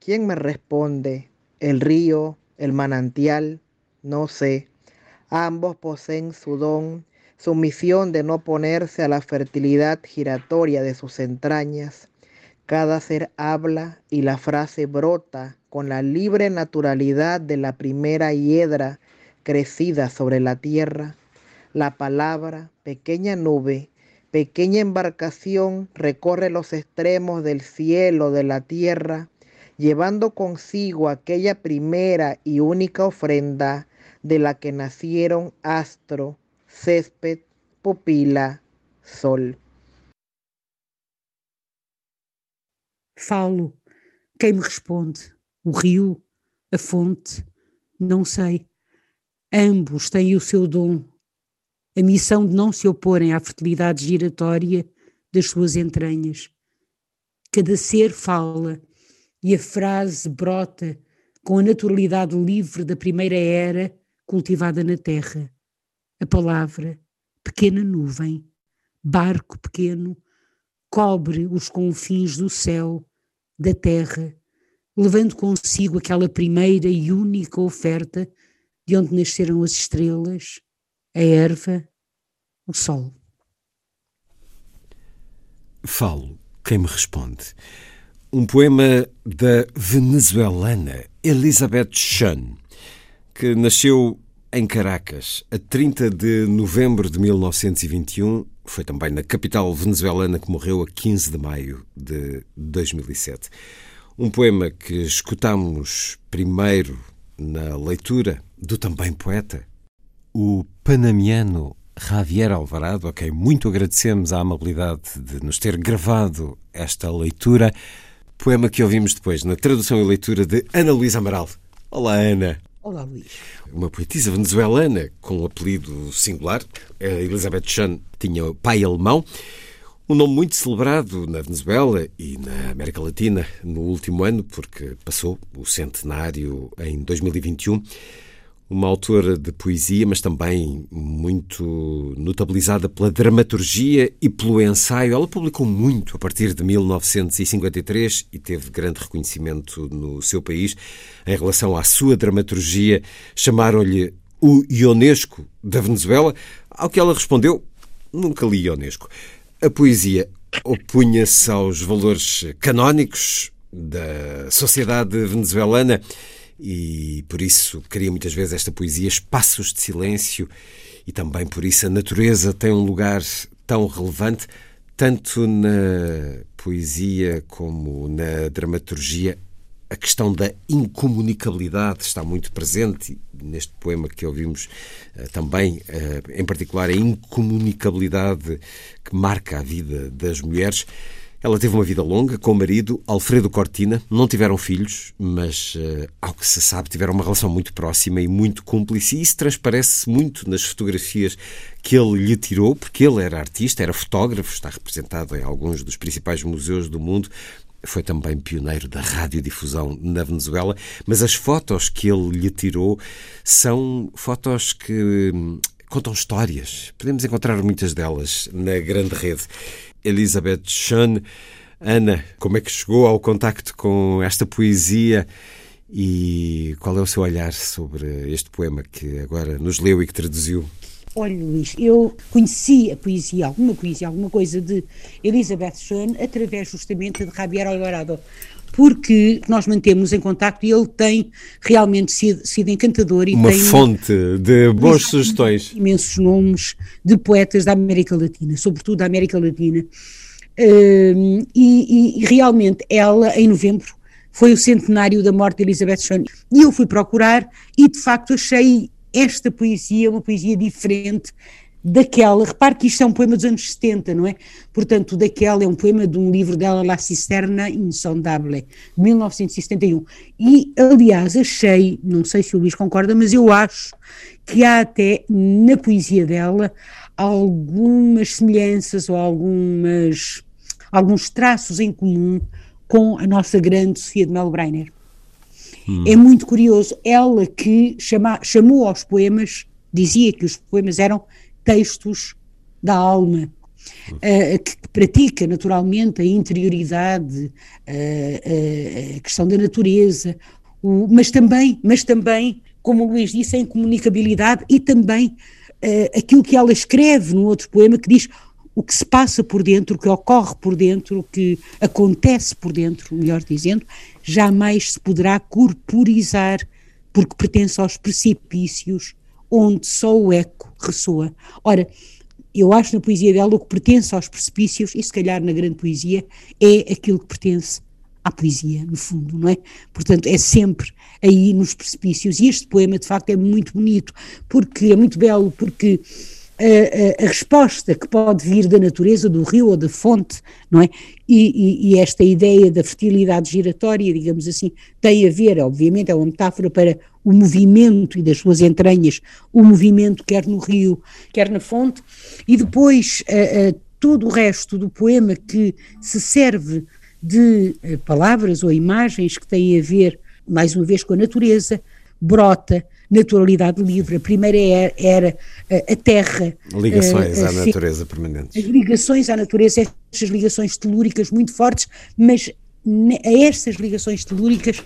¿Quién me responde? El río, el manantial, no sé. Ambos poseen su don, su misión de no ponerse a la fertilidad giratoria de sus entrañas. Cada ser habla y la frase brota con la libre naturalidad de la primera hiedra crecida sobre la tierra. La palabra, pequeña nube, pequeña embarcación, recorre los extremos del cielo, de la tierra, llevando consigo aquella primera y única ofrenda de la que nacieron astro, césped, pupila, sol. Falo. Quem me responde? O rio? A fonte? Não sei. Ambos têm o seu dom, a missão de não se oporem à fertilidade giratória das suas entranhas. Cada ser fala e a frase brota com a naturalidade livre da primeira era cultivada na terra. A palavra, pequena nuvem, barco pequeno, cobre os confins do céu, da terra, levando consigo aquela primeira e única oferta de onde nasceram as estrelas, a erva, o sol. Falo, quem me responde? Um poema da venezuelana Elizabeth Shun, que nasceu em Caracas a 30 de novembro de 1921. Foi também na capital venezuelana que morreu a 15 de maio de 2007. Um poema que escutamos primeiro na leitura do também poeta, o panamiano Javier Alvarado, a quem muito agradecemos a amabilidade de nos ter gravado esta leitura. Poema que ouvimos depois na tradução e leitura de Ana Luísa Amaral. Olá, Ana. Olá, Luís. Uma poetisa venezuelana com um apelido singular. A Elizabeth Chan tinha pai alemão. Um nome muito celebrado na Venezuela e na América Latina no último ano, porque passou o centenário em 2021 uma autora de poesia, mas também muito notabilizada pela dramaturgia e pelo ensaio. Ela publicou muito a partir de 1953 e teve grande reconhecimento no seu país. Em relação à sua dramaturgia, chamaram-lhe o Ionesco da Venezuela, ao que ela respondeu: nunca li Ionesco. A poesia opunha-se aos valores canónicos da sociedade venezuelana e por isso cria muitas vezes esta poesia espaços de silêncio e também por isso a natureza tem um lugar tão relevante, tanto na poesia como na dramaturgia. A questão da incomunicabilidade está muito presente neste poema que ouvimos eh, também, eh, em particular, a incomunicabilidade que marca a vida das mulheres. Ela teve uma vida longa com o marido, Alfredo Cortina. Não tiveram filhos, mas, uh, ao que se sabe, tiveram uma relação muito próxima e muito cúmplice. E isso transparece muito nas fotografias que ele lhe tirou, porque ele era artista, era fotógrafo, está representado em alguns dos principais museus do mundo. Foi também pioneiro da radiodifusão na Venezuela, mas as fotos que ele lhe tirou são fotos que hum, contam histórias. Podemos encontrar muitas delas na grande rede. Elizabeth Schoen. Ana, como é que chegou ao contacto com esta poesia e qual é o seu olhar sobre este poema que agora nos leu e que traduziu? Olha, Luís, eu conheci a poesia, alguma poesia, alguma coisa de Elizabeth Schoen através justamente de Javier Alvarado, porque nós mantemos em contacto e ele tem realmente sido, sido encantador. E Uma tem fonte de boas sugestões. Imensos nomes de poetas da América Latina, sobretudo da América Latina. Uh, e, e, realmente ela, em novembro, foi o centenário da morte de Elizabeth Shone. E eu fui procurar e de facto achei esta poesia uma poesia diferente daquela, repare que isto é um poema dos anos 70, não é? Portanto, daquela é um poema de um livro dela, La Cisterna Insondable, de 1971. E, aliás, achei, não sei se o Luís concorda, mas eu acho que há até na poesia dela algumas semelhanças ou algumas, alguns traços em comum com a nossa grande Sofia de Melbreiner. Hum. É muito curioso, ela que chama, chamou aos poemas, dizia que os poemas eram textos da alma, uh, que pratica naturalmente a interioridade, uh, uh, a questão da natureza, o, mas também, mas também, como o Luís disse, a incomunicabilidade e também aquilo que ela escreve no outro poema que diz o que se passa por dentro, o que ocorre por dentro, o que acontece por dentro, melhor dizendo, jamais se poderá corporizar, porque pertence aos precipícios onde só o eco ressoa. Ora, eu acho na poesia dela o que pertence aos precipícios, e se calhar na grande poesia, é aquilo que pertence à poesia, no fundo, não é? Portanto, é sempre aí nos precipícios. E este poema, de facto, é muito bonito, porque é muito belo, porque a, a, a, resposta que pode vir da natureza, do rio ou da fonte, não é? E, e, e, esta ideia da fertilidade giratória, digamos assim, tem a ver, obviamente, é uma metáfora para o movimento e das suas entranhas, o movimento quer no rio, quer na fonte, e depois todo o resto do poema que se serve de palavras ou imagens que têm a ver, mais uma vez, com a natureza, brota naturalidade livre. A primeira era, era a terra. Ligações a, a, à natureza permanentes. As ligações à natureza, estas ligações telúricas muito fortes, mas a estas ligações telúricas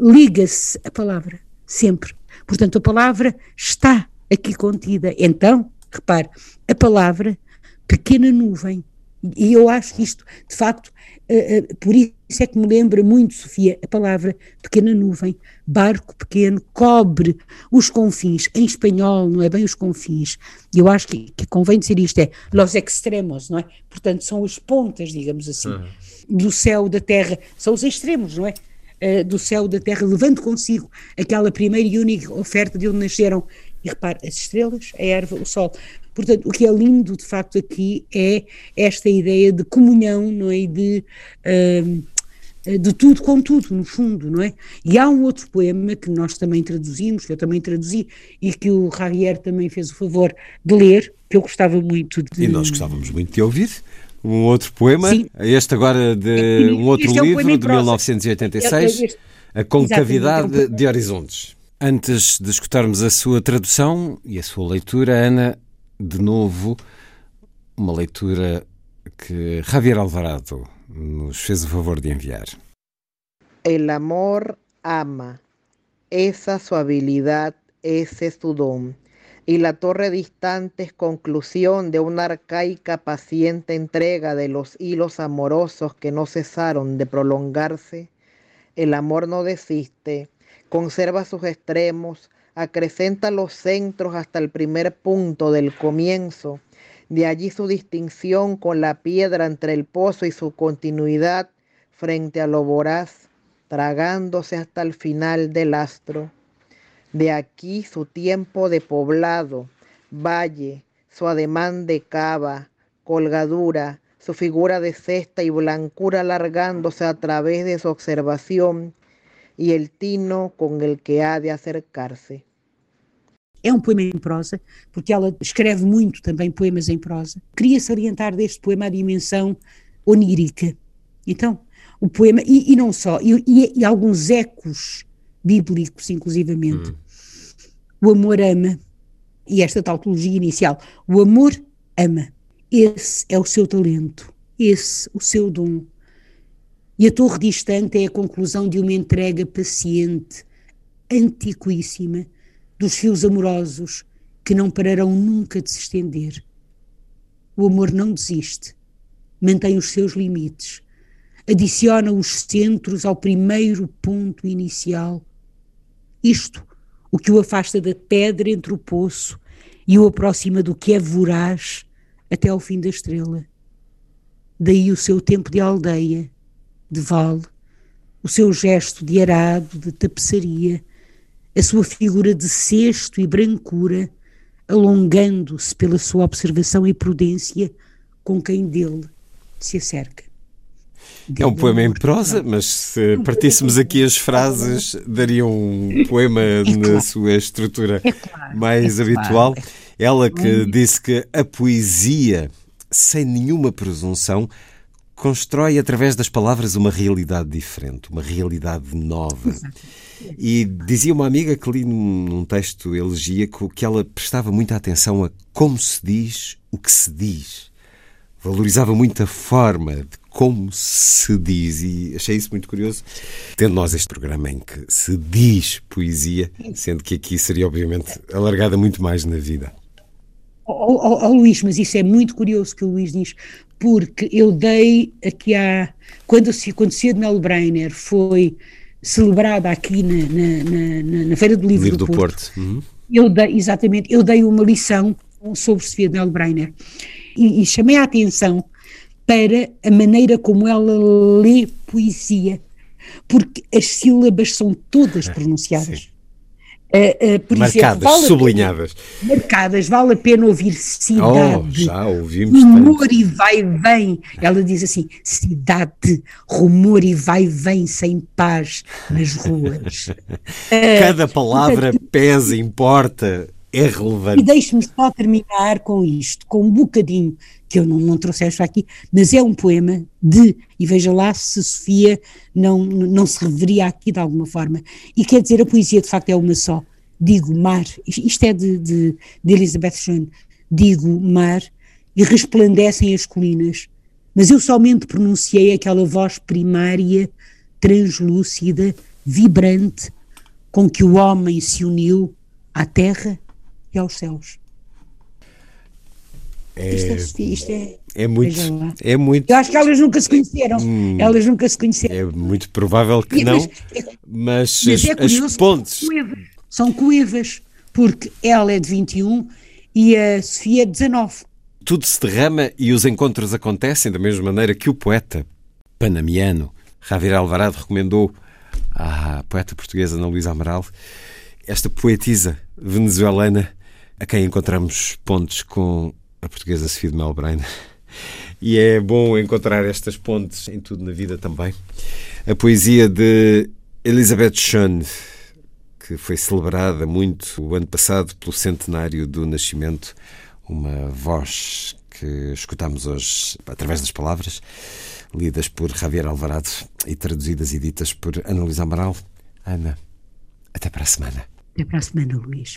liga-se a palavra, sempre. Portanto, a palavra está aqui contida. Então, repare, a palavra, pequena nuvem, e eu acho que isto, de facto, uh, uh, por isso é que me lembra muito, Sofia, a palavra pequena nuvem, barco pequeno, cobre os confins, em espanhol, não é bem os confins, e eu acho que, que convém dizer isto, é los extremos, não é? Portanto, são as pontas, digamos assim, uhum. do céu, da terra, são os extremos, não é? Uh, do céu, da terra, levando consigo aquela primeira e única oferta de onde nasceram, e repare, as estrelas, a erva, o sol. Portanto, o que é lindo, de facto, aqui é esta ideia de comunhão, não é? De, uh, de tudo com tudo, no fundo, não é? E há um outro poema que nós também traduzimos, que eu também traduzi, e que o Javier também fez o favor de ler, que eu gostava muito de... E nós gostávamos muito de ouvir. Um outro poema, Sim. este agora de um outro é um livro, de 1986, A Concavidade de Horizontes. Antes de escutarmos a sua tradução e a sua leitura, Ana, de novo, uma leitura que Javier Alvarado nos fez o favor de enviar. El amor ama, esa su habilidad, ese su don. Y la torre distante es conclusión de una arcaica paciente entrega de los hilos amorosos que no cesaron de prolongarse. El amor no desiste, conserva sus extremos, acrecenta los centros hasta el primer punto del comienzo, de allí su distinción con la piedra entre el pozo y su continuidad frente a lo voraz, tragándose hasta el final del astro. De aquí su tiempo de poblado, valle, su ademán de cava, colgadura, su figura de cesta y blancura alargándose a través de su observación y el tino con el que ha de acercarse. É um poema em prosa, porque ela escreve muito também poemas em prosa. Queria salientar deste poema a dimensão onírica. Então, o poema, e, e não só, e, e, e, alguns ecos bíblicos, inclusivamente. Hum. O amor ama, e esta tautologia inicial, o amor ama. Esse é o seu talento, esse o seu dom. E a torre distante é a conclusão de uma entrega paciente, antiquíssima, dos fios amorosos que não pararão nunca de se estender. O amor não desiste, mantém os seus limites, adiciona os centros ao primeiro ponto inicial. Isto, o que o afasta da pedra entre o poço e o aproxima do que é voraz até ao fim da estrela. Daí o seu tempo de aldeia, de vale, o seu gesto de arado, de tapeçaria, a sua figura de cesto e brancura, alongando-se pela sua observação e prudência com quem dele se acerca. É um poema em prosa, mas se partíssemos aqui as frases, daria um poema é na sua estrutura é claro, mais é habitual. Claro. Ela que disse que a poesia, sem nenhuma presunção, constrói através das palavras uma realidade diferente, uma realidade nova. E dizia uma amiga que li num texto elegíaco que ela prestava muita atenção a como se diz o que se diz. Valorizava muito a forma de como se diz e achei isso muito curioso, tendo nós este programa em que se diz poesia, sendo que aqui seria obviamente alargada muito mais na vida. Oh, oh, oh, Luís, mas isso é muito curioso que o Luís diz, porque eu dei aqui há. Quando, quando Cia de Mel Breiner foi celebrada aqui na, na, na, na Feira do Livro, Livro do, do, Porto, Porto. Uhum. eu dei, exatamente, eu dei uma lição sobre Sofia de Mel Breiner e, e chamei a atenção para a maneira como ela lê poesia, porque as sílabas são todas pronunciadas. Uh, uh, por marcadas, exemplo, vale sublinhadas. Pena, marcadas, vale a pena ouvir cidade. Oh, já ouvimos. Rumor tanto. e vai vem. Ela diz assim: cidade, rumor e vai vem sem paz nas ruas. Cada uh, palavra portanto, pesa, importa, é relevante. E deixe-me só terminar com isto, com um bocadinho que eu não, não trouxeste aqui, mas é um poema de, e veja lá se Sofia não, não se reveria aqui de alguma forma. E quer dizer, a poesia de facto é uma só. Digo mar, isto é de, de, de Elizabeth Schoen, digo mar e resplandecem as colinas, mas eu somente pronunciei aquela voz primária, translúcida, vibrante, com que o homem se uniu à terra e aos céus. É, isto, é, isto é, é muito, é muito. Eu acho que elas nunca se conheceram. Hum, elas nunca se conheceram. É muito provável que não, mas, mas, é as, as pontes. São coevas, porque ela é de 21 e a Sofia é de 19. Tudo se derrama e os encontros acontecem da mesma maneira que o poeta panamiano Javier Alvarado recomendou à poeta portuguesa Ana Luísa Amaral, esta poetisa venezuelana a quem encontramos pontos com a portuguesa Sofia de Melbrain. E é bom encontrar estas pontes em tudo na vida também. A poesia de Elizabeth Schoen, que foi celebrada muito o ano passado pelo centenário do nascimento, uma voz que escutamos hoje através das palavras, lidas por Javier Alvarado e traduzidas e ditas por Ana Luísa Amaral. Ana, até para a semana. Até para a semana, Luís.